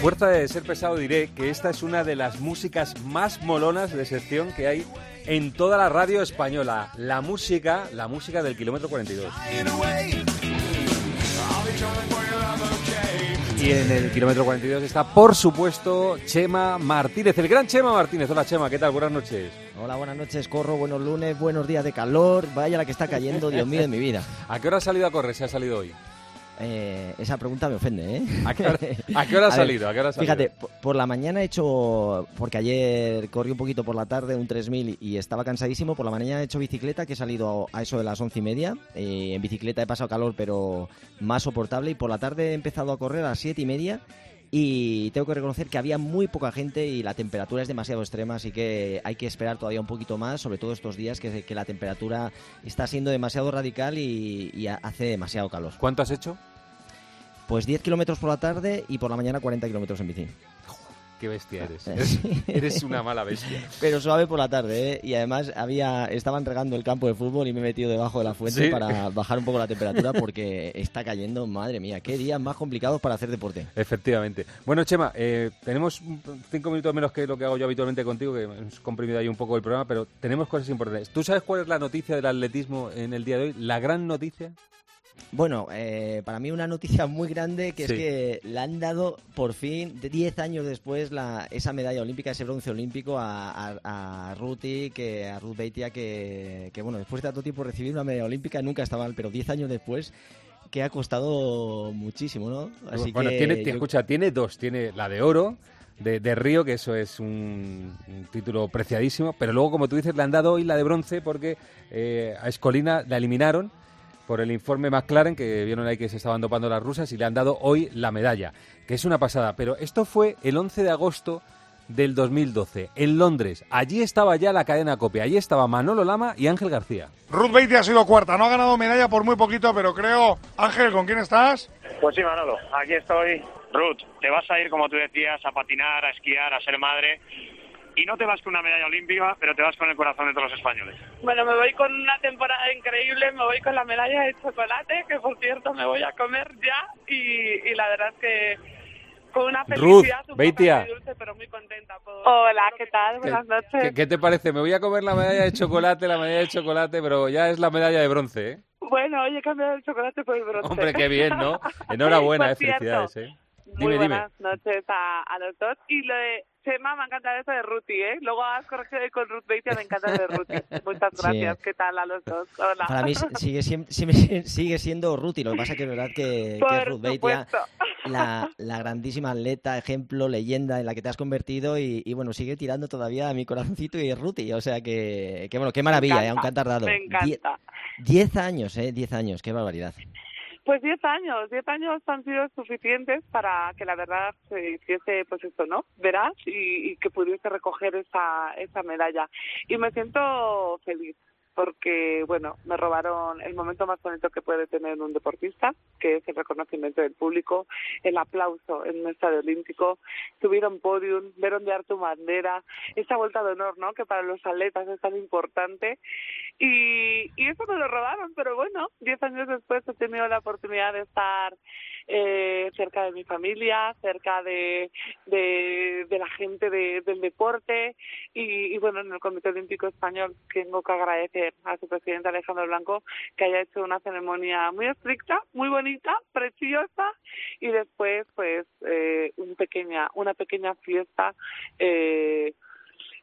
Fuerza de ser pesado diré que esta es una de las músicas más molonas de sección que hay en toda la radio española. La música, la música del kilómetro 42. Y en el kilómetro 42 está, por supuesto, Chema Martínez, el gran Chema Martínez. Hola Chema, ¿qué tal? Buenas noches. Hola, buenas noches, Corro. Buenos lunes, buenos días de calor. Vaya la que está cayendo, Dios mío, de mi vida. ¿A qué hora has salido a correr? ¿Se ha salido hoy? Eh, esa pregunta me ofende, ¿eh? ¿A qué hora, ha salido? Fíjate, por la mañana he hecho, porque ayer corrí un poquito por la tarde, un 3000 y estaba cansadísimo, por la mañana he hecho bicicleta, que he salido a eso de las once y media. Eh, en bicicleta he pasado calor, pero más soportable, y por la tarde he empezado a correr a las siete y media y tengo que reconocer que había muy poca gente y la temperatura es demasiado extrema, así que hay que esperar todavía un poquito más, sobre todo estos días que, que la temperatura está siendo demasiado radical y, y hace demasiado calor. ¿Cuánto has hecho? Pues 10 kilómetros por la tarde y por la mañana 40 kilómetros en bici. Qué bestia eres. eres. una mala bestia. Pero suave por la tarde, ¿eh? Y además había estaban regando el campo de fútbol y me he metido debajo de la fuente para bajar un poco la temperatura porque está cayendo, madre mía, qué días más complicados para hacer deporte. Efectivamente. Bueno, Chema, eh, tenemos cinco minutos menos que lo que hago yo habitualmente contigo, que hemos comprimido ahí un poco el programa, pero tenemos cosas importantes. ¿Tú sabes cuál es la noticia del atletismo en el día de hoy? La gran noticia. Bueno, eh, para mí una noticia muy grande que es que le han dado por fin, 10 años después, la, esa medalla olímpica, ese bronce olímpico a, a, a Ruti, que, a Ruth Beitia, que, que, bueno, después de tanto tiempo recibir una medalla olímpica nunca está mal, pero 10 años después que ha costado muchísimo, ¿no? Así bueno, tiene, escucha, tiene dos, tiene la de oro, de, de, Río, que eso es un, título preciadísimo, pero luego, como tú dices, le han dado hoy la de bronce porque eh, a Escolina la eliminaron por el informe McLaren, que vieron ahí que se estaban dopando las rusas y le han dado hoy la medalla, que es una pasada. Pero esto fue el 11 de agosto del 2012, en Londres. Allí estaba ya la cadena copia, allí estaba Manolo Lama y Ángel García. Ruth Beatty ha sido cuarta, no ha ganado medalla por muy poquito, pero creo... Ángel, ¿con quién estás? Pues sí, Manolo, aquí estoy. Ruth, te vas a ir, como tú decías, a patinar, a esquiar, a ser madre y no te vas con una medalla olímpica, pero te vas con el corazón de todos los españoles. Bueno, me voy con una temporada increíble, me voy con la medalla de chocolate, que por cierto me voy a comer ya, y, la verdad es que con una felicidad Ruth, un dulce, pero muy contenta. Hola, ¿qué tal? Buenas noches. ¿qué, te parece? Me voy a comer la medalla de chocolate, la medalla de chocolate, pero ya es la medalla de bronce, ¿eh? Bueno, oye, cambiado el chocolate por el bronce. Hombre, qué bien, ¿no? Enhorabuena, eh, felicidades, ¿eh? Muy buenas noches a, a, los dos. Y lo de Chema, me encanta eso de Ruti, ¿eh? Luego has corregido con Ruth Beitia, me encanta de Ruti. Muchas gracias. ¿Qué tal a los dos? Hola. Para mí sigue, sigue siendo Ruti, lo que pasa que es verdad que, que Ruth Beitia, la, la, grandísima atleta, ejemplo, leyenda en la que te has convertido y, y bueno, sigue tirando todavía a mi corazoncito y es Ruti. O sea que, que bueno, qué maravilla, ¿eh? aunque ha tardado. Me encanta. diez años, ¿eh? Diez años, qué barbaridad. Pues diez años, diez años han sido suficientes para que la verdad se hiciese, pues esto, ¿no? Verás y, y que pudiese recoger esa, esa medalla. Y me siento feliz, porque, bueno, me robaron el momento más bonito que puede tener un deportista, que es el reconocimiento del público, el aplauso en un estadio olímpico, tuvieron podium, vieron de tu bandera, esa vuelta de honor, ¿no?, que para los atletas es tan importante. Y, y eso me lo robaron, pero bueno, diez años después he tenido la oportunidad de estar eh, cerca de mi familia, cerca de, de, la gente de, del deporte y, y, bueno, en el Comité Olímpico Español tengo que agradecer a su presidente Alejandro Blanco que haya hecho una ceremonia muy estricta, muy bonita, preciosa y después pues eh, un pequeña, una pequeña fiesta eh,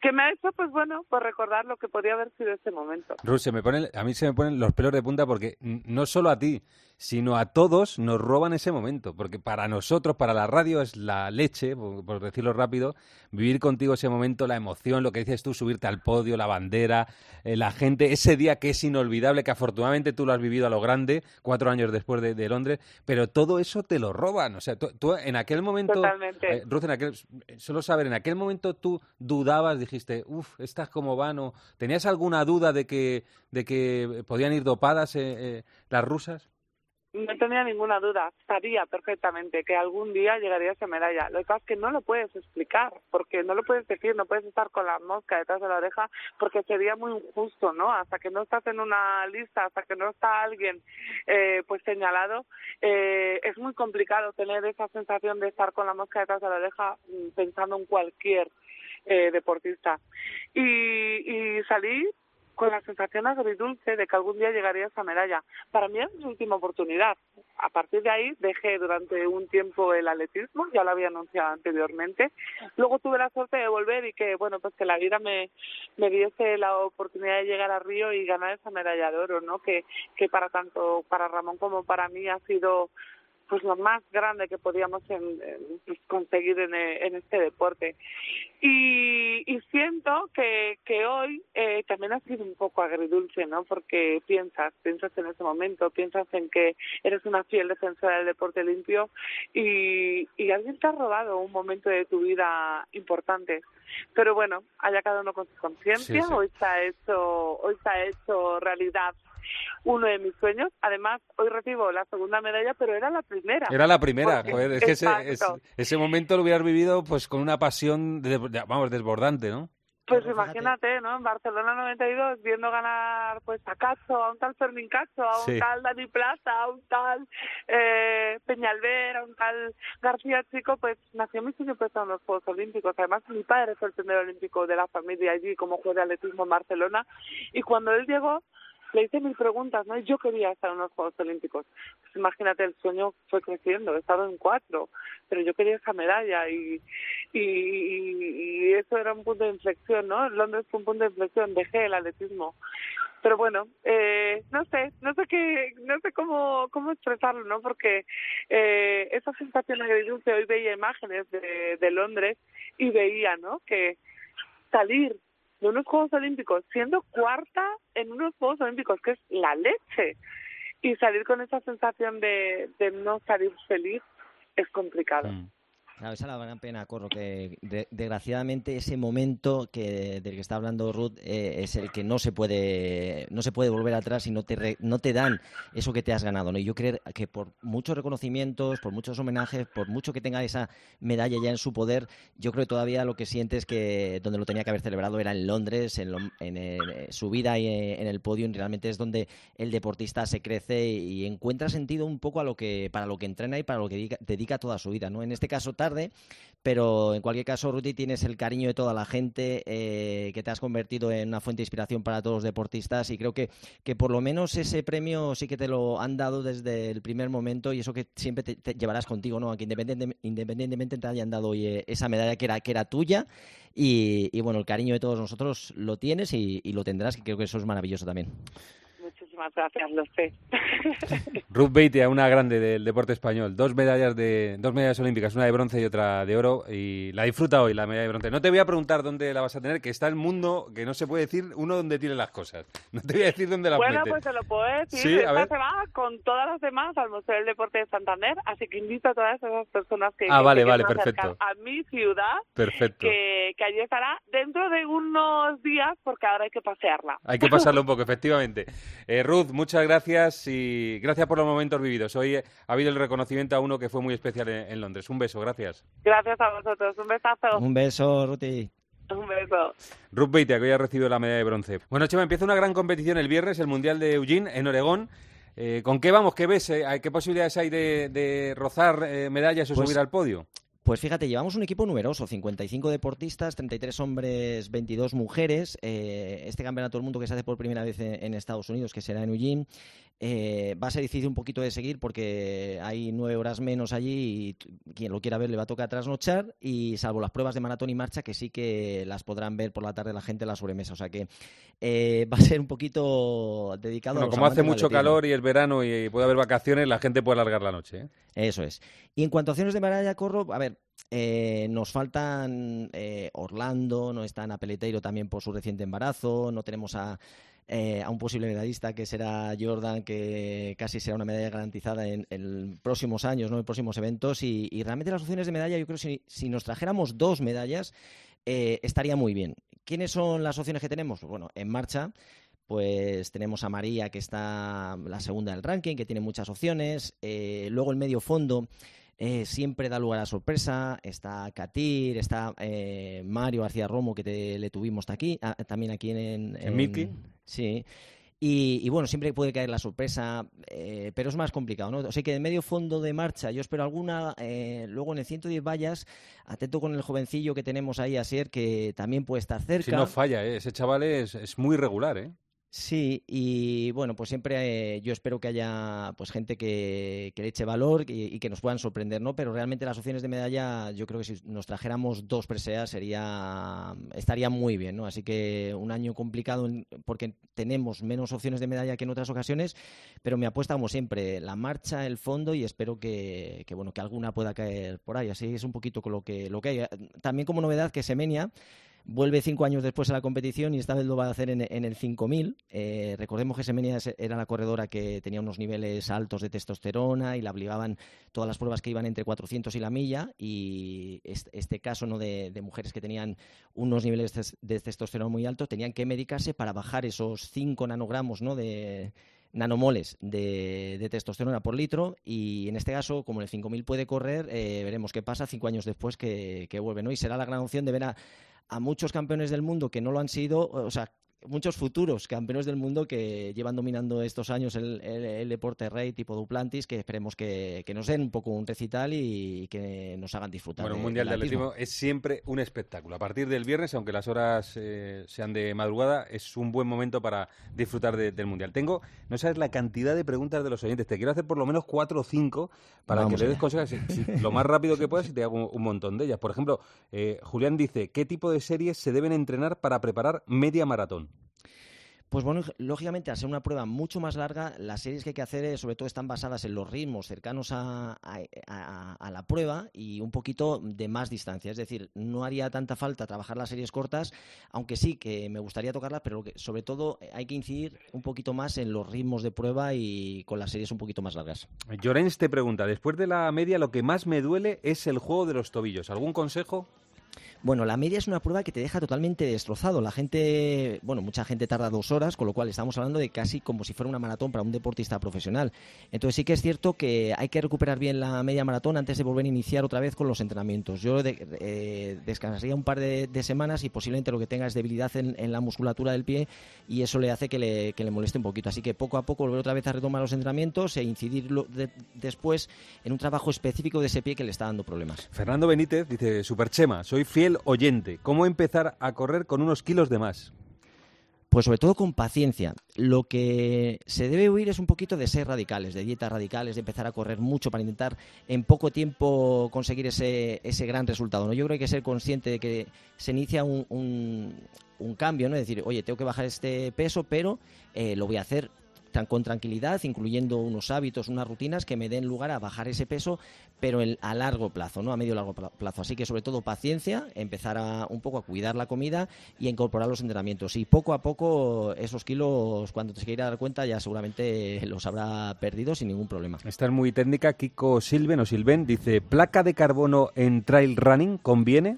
que me ha hecho, pues bueno, por recordar lo que podía haber sido ese momento. Ruth, me pone, a mí se me ponen los pelos de punta porque no solo a ti, sino a todos nos roban ese momento, porque para nosotros, para la radio es la leche, por, decirlo rápido, vivir contigo ese momento, la emoción, lo que dices tú, subirte al podio, la bandera, eh, la gente, ese día que es inolvidable, que afortunadamente tú lo has vivido a lo grande, cuatro años después de, Londres, pero todo eso te lo roban, o sea, tú, en aquel momento, eh, Ruth, en aquel, solo saber, en aquel momento tú dudabas, dijiste, uff, estas como van, o tenías alguna duda de que, de que podían ir dopadas eh, las rusas? No tenía ninguna duda, sabía perfectamente que algún día llegaría esa medalla. Lo que pasa es que no lo puedes explicar, porque no lo puedes decir, no puedes estar con la mosca detrás de la oreja, porque sería muy injusto, ¿no? Hasta que no estás en una lista, hasta que no está alguien eh, pues señalado, eh, es muy complicado tener esa sensación de estar con la mosca detrás de la oreja mm, pensando en cualquier eh, deportista. Y, y salí con la sensación agridulce de que algún día llegaría esa medalla. Para mí es mi última oportunidad. A partir de ahí dejé durante un tiempo el atletismo, ya lo había anunciado anteriormente. Luego tuve la suerte de volver y que, bueno, pues que la vida me, me diese la oportunidad de llegar a Río y ganar esa medalla de oro, ¿no? Que, que para tanto para Ramón como para mí ha sido pues lo más grande que podíamos en, pues, conseguir en, en, este deporte. Y, y siento que, que hoy eh, también ha sido un poco agridulce, ¿no? Porque piensas, piensas en ese momento, piensas en que eres una fiel defensora del deporte limpio y, y alguien te ha robado un momento de tu vida importante. Pero bueno, haya cada uno con su conciencia, hoy se ha hecho, hoy se ha hecho realidad uno de mis sueños. Además, hoy recibo la segunda medalla, pero era la primera. Era la primera. Joder, es que ese, ese, momento lo hubieras vivido pues con una pasión, de, vamos, desbordante, ¿no? Pues imagínate, ¿no? En Barcelona 92, viendo ganar pues a Cacho, a un tal Fermín Cacho, a un tal Dani Plaza, a un tal eh, Peñalver, a un tal García Chico, pues nació mi sueño pues en los Juegos Olímpicos. Además, mi padre fue el primer olímpico de la familia allí como juez de atletismo en Barcelona. Y cuando él llegó, le hice mil preguntas, ¿no? Yo quería estar en los Juegos Olímpicos. Pues imagínate, el sueño fue creciendo, he estado en cuatro, pero yo quería esa medalla y, y, y eso era un punto de inflexión, ¿no? Londres fue un punto de inflexión, dejé el atletismo. Pero bueno, eh, no sé, no sé qué, no sé cómo, cómo expresarlo, ¿no? Porque eh, esa sensación de dulce, hoy veía imágenes de, de Londres y veía, ¿no? Que salir de unos Juegos Olímpicos, siendo cuarta en unos Juegos Olímpicos, que es la leche. Y salir con esa sensación de, de no salir feliz es complicado. Mm. Claro, esa es la gran pena, Corro, que desgraciadamente ese momento que del que está hablando Ruth eh, es el que no se puede no se puede volver atrás y no te no te dan eso que te has ganado, ¿no? Y yo creo que por muchos reconocimientos, por muchos homenajes, por mucho que tenga esa medalla ya en su poder, yo creo que todavía lo que sientes que donde lo tenía que haber celebrado era en Londres, en, eh, su vida y en el podio, y realmente es donde el deportista se crece y encuentra sentido un poco a lo que para lo que entrena y para lo que dedica, toda su vida, ¿no? En este caso pero en cualquier caso, Ruti, tienes el cariño de toda la gente, eh, que te has convertido en una fuente de inspiración para todos los deportistas y creo que, que por lo menos ese premio sí que te lo han dado desde el primer momento y eso que siempre te, llevarás contigo, ¿no? Aunque independientemente, te hayan dado esa medalla que era, que era tuya y, bueno, el cariño de todos nosotros lo tienes y, y lo tendrás, que creo que eso es maravilloso también gracias, lo sé. Ruth Beitia, una grande del deporte español. Dos medallas de dos medallas olímpicas, una de bronce y otra de oro. Y la disfruta hoy, la medalla de bronce. No te voy a preguntar dónde la vas a tener, que está el mundo que no se puede decir uno dónde tiene las cosas. No te voy a decir dónde las Bueno, pues se lo puedo decir. ¿Sí? Esta se va con todas las demás al Museo del Deporte de Santander, así que invito a todas esas personas que, ah, vale, vale, perfecto. a mi ciudad, perfecto. Que, que allí estará dentro de unos días, porque ahora hay que pasearla. Hay que pasarlo un poco, efectivamente. Eh, Ruth, muchas gracias y gracias por los momentos vividos. Hoy ha habido el reconocimiento a uno que fue muy especial en, Londres. Un beso, gracias. Gracias a vosotros. Un besazo. Un beso, Ruti. Un beso. Ruth Beitia, que hoy ha recibido la medalla de bronce. Bueno, Chema, empieza una gran competición el viernes, el Mundial de Eugene, en Oregón. Eh, ¿Con qué vamos? ¿Qué ves? Eh, ¿Qué posibilidades hay de, rozar eh, medallas o pues subir al podio? Pues fíjate, llevamos un equipo numeroso, 55 deportistas, 33 hombres, 22 mujeres. Eh, este campeonato del mundo que se hace por primera vez en, Estados Unidos, que será en Eugene, eh, va a ser difícil un poquito de seguir porque hay nueve horas menos allí y quien lo quiera ver le va a tocar trasnochar y salvo las pruebas de maratón y marcha que sí que las podrán ver por la tarde la gente en la sobremesa. O sea que eh, va a ser un poquito dedicado a los Como hace mucho calor y el verano y puede haber vacaciones, la gente puede alargar la noche. Eso es. Y en cuanto a acciones de medalla, Corro, a ver, eh, nos faltan eh, Orlando, no está Ana Peleteiro también por su reciente embarazo, no tenemos a, eh, a un posible medallista que será Jordan, que casi será una medalla garantizada en, próximos años, ¿no? en próximos eventos. Y, realmente las opciones de medalla, yo creo que si, si nos trajéramos dos medallas, estaría muy bien. ¿Quiénes son las opciones que tenemos? Bueno, en marcha pues tenemos a María, que está la segunda del ranking, que tiene muchas opciones. Luego el medio fondo. Eh, siempre da lugar a sorpresa. Está Katir, está eh, Mario García Romo, que te, le tuvimos aquí, ah, también aquí en, ¿En Miki? Sí. Y, y, bueno, siempre puede caer la sorpresa, eh, pero es más complicado, ¿no? O sea que de medio fondo de marcha yo espero alguna, eh, luego en el 110 vallas, atento con el jovencillo que tenemos ahí, Asier, que también puede estar cerca. Si no falla, ¿eh? ese chaval es, es muy regular, ¿eh? Sí, y bueno, pues siempre eh, yo espero que haya pues gente que, le eche valor y, que nos puedan sorprender, ¿no? Pero realmente las opciones de medalla, yo creo que si nos trajéramos dos preseas sería estaría muy bien, ¿no? Así que un año complicado porque tenemos menos opciones de medalla que en otras ocasiones, pero me apuesta como siempre la marcha, el fondo y espero que, que bueno que alguna pueda caer por ahí. Así es un poquito con lo que lo que hay. También como novedad que Semenia Vuelve cinco años después a la competición y esta vez lo va a hacer en, en el 5000. Eh, recordemos que Semenia era la corredora que tenía unos niveles altos de testosterona y la obligaban todas las pruebas que iban entre 400 y la milla. Y este, caso ¿no? de, mujeres que tenían unos niveles de testosterona muy altos tenían que medicarse para bajar esos 5 nanogramos ¿no? de nanomoles de, testosterona por litro y en este caso, como el 5000 puede correr, eh, veremos qué pasa cinco años después que, que vuelve, ¿no? Y será la gran opción de ver a, a muchos campeones del mundo que no lo han sido, o sea, muchos futuros campeones del mundo que llevan dominando estos años el, el, el deporte rey tipo Duplantis, que esperemos que, que, nos den un poco un recital y, que nos hagan disfrutar. Bueno, un Mundial de Atletismo es siempre un espectáculo. A partir del viernes, aunque las horas eh, sean de madrugada, es un buen momento para disfrutar de, del Mundial. Tengo, no sabes la cantidad de preguntas de los oyentes. Te quiero hacer por lo menos cuatro o cinco para Vamos que le des consejos lo más rápido que puedas y te hago un, un montón de ellas. Por ejemplo, eh, Julián dice, ¿qué tipo de series se deben entrenar para preparar media maratón? Pues bueno, lógicamente, al ser una prueba mucho más larga, las series que hay que hacer, eh, sobre todo, están basadas en los ritmos cercanos a, a, a, a, la prueba y un poquito de más distancia. Es decir, no haría tanta falta trabajar las series cortas, aunque sí que me gustaría tocarlas, pero que, sobre todo hay que incidir un poquito más en los ritmos de prueba y con las series un poquito más largas. Llorens te pregunta, después de la media, lo que más me duele es el juego de los tobillos. ¿Algún consejo? Bueno, la media es una prueba que te deja totalmente destrozado. La gente, bueno, mucha gente tarda dos horas, con lo cual estamos hablando de casi como si fuera una maratón para un deportista profesional. Entonces sí que es cierto que hay que recuperar bien la media maratón antes de volver a iniciar otra vez con los entrenamientos. Yo de, eh, descansaría un par de, de, semanas y posiblemente lo que tenga es debilidad en, en, la musculatura del pie y eso le hace que le, que le, moleste un poquito. Así que poco a poco volver otra vez a retomar los entrenamientos e incidir de, después en un trabajo específico de ese pie que le está dando problemas. Fernando Benítez dice, Superchema, soy fiel oyente. ¿Cómo empezar a correr con unos kilos de más? Pues sobre todo con paciencia. Lo que se debe huir es un poquito de ser radicales, de dietas radicales, de empezar a correr mucho para intentar en poco tiempo conseguir ese, ese gran resultado. ¿no? Yo creo que hay que ser consciente de que se inicia un, un, cambio, ¿no? Es decir, oye, tengo que bajar este peso, pero eh, lo voy a hacer con tranquilidad, incluyendo unos hábitos, unas rutinas que me den lugar a bajar ese peso, pero el, a largo plazo, ¿no? A medio largo plazo. Así que sobre todo paciencia, empezar a, un poco a cuidar la comida y a incorporar los entrenamientos. Y poco a poco esos kilos, cuando te quieras dar cuenta, ya seguramente los habrá perdido sin ningún problema. Esta es muy técnica. Kiko Silven o Silven dice, ¿placa de carbono en trail running conviene?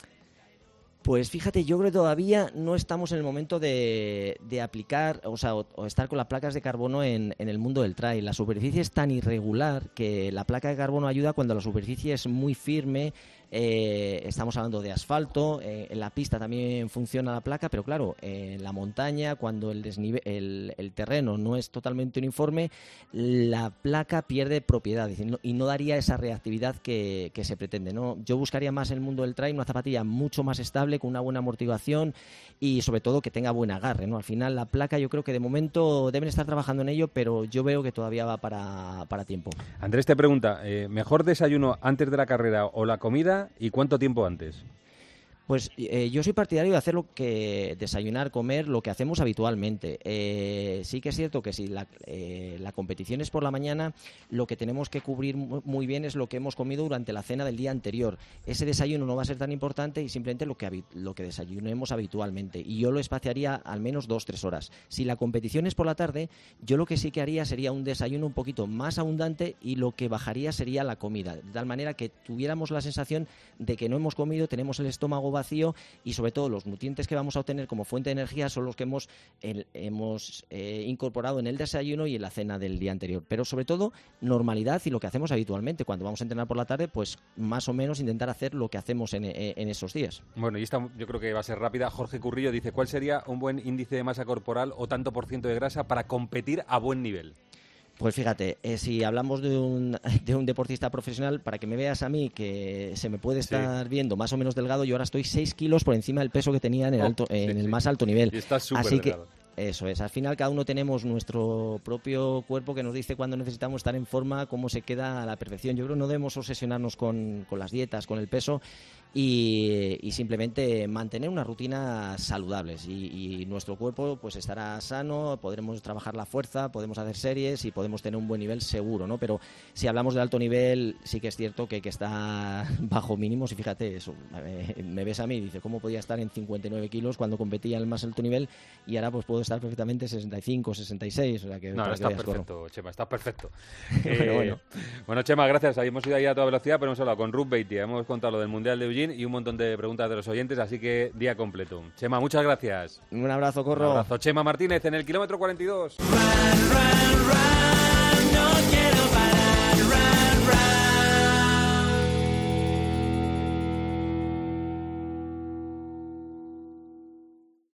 Pues fíjate, yo creo que todavía no estamos en el momento de, aplicar, o sea, o, o, estar con las placas de carbono en, en, el mundo del trail. La superficie es tan irregular que la placa de carbono ayuda cuando la superficie es muy firme, eh, estamos hablando de asfalto, eh, en la pista también funciona la placa, pero claro, eh, en la montaña, cuando el, desnivel, el, terreno no es totalmente uniforme, la placa pierde propiedad y no daría esa reactividad que, que, se pretende. ¿no? Yo buscaría más en el mundo del trail una zapatilla mucho más estable, con una buena amortiguación y sobre todo que tenga buen agarre. ¿no? Al final la placa yo creo que de momento deben estar trabajando en ello, pero yo veo que todavía va para, para tiempo. Andrés te pregunta, ¿mejor desayuno antes de la carrera o la comida? Y cuánto tiempo antes? Pues eh, yo soy partidario de hacer lo que desayunar, comer, lo que hacemos habitualmente. Eh, sí que es cierto que si la, eh, competición es por la mañana, lo que tenemos que cubrir muy bien es lo que hemos comido durante la cena del día anterior. Ese desayuno no va a ser tan importante y simplemente lo que, lo que desayunemos habitualmente. Y yo lo espaciaría al menos dos, tres horas. Si la competición es por la tarde, yo lo que sí que haría sería un desayuno un poquito más abundante y lo que bajaría sería la comida. De tal manera que tuviéramos la sensación de que no hemos comido, tenemos el estómago vacío y sobre todo los nutrientes que vamos a obtener como fuente de energía son los que hemos, hemos eh, incorporado en el desayuno y en la cena del día anterior. Pero sobre todo normalidad y lo que hacemos habitualmente. Cuando vamos a entrenar por la tarde, pues más o menos intentar hacer lo que hacemos en, en esos días. Bueno, y esta yo creo que va a ser rápida. Jorge Currillo dice, ¿cuál sería un buen índice de masa corporal o tanto por ciento de grasa para competir a buen nivel? Pues fíjate, eh, si hablamos de un, de un deportista profesional, para que me veas a mí que se me puede estar viendo más o menos delgado, yo ahora estoy 6 kilos por encima del peso que tenía en el, oh, alto, en el más alto nivel. Y estás Así que eso es, al final cada uno tenemos nuestro propio cuerpo que nos dice cuándo necesitamos estar en forma, cómo se queda a la perfección. Yo creo que no debemos obsesionarnos con, con las dietas, con el peso y, simplemente mantener unas rutinas saludables y, nuestro cuerpo pues estará sano, podremos trabajar la fuerza, podemos hacer series y podemos tener un buen nivel seguro, ¿no? Pero si hablamos de alto nivel, sí que es cierto que, que está bajo mínimos y fíjate, eso, me ves a mí y dice, ¿cómo podía estar en 59 kilos cuando competía en el más alto nivel y ahora pues puedo estar perfectamente 65, 66? O sea que no, estás perfecto, Chema, estás perfecto. bueno. bueno, Chema, gracias. Hemos ido ahí a toda velocidad, pero hemos hablado con Ruth Beatty, hemos contado lo del Mundial de Eugene y un montón de preguntas de los oyentes, así que día completo. Chema, muchas gracias. Un abrazo, Corro. Un abrazo, Chema Martínez, en el kilómetro 42. Run, run, run, no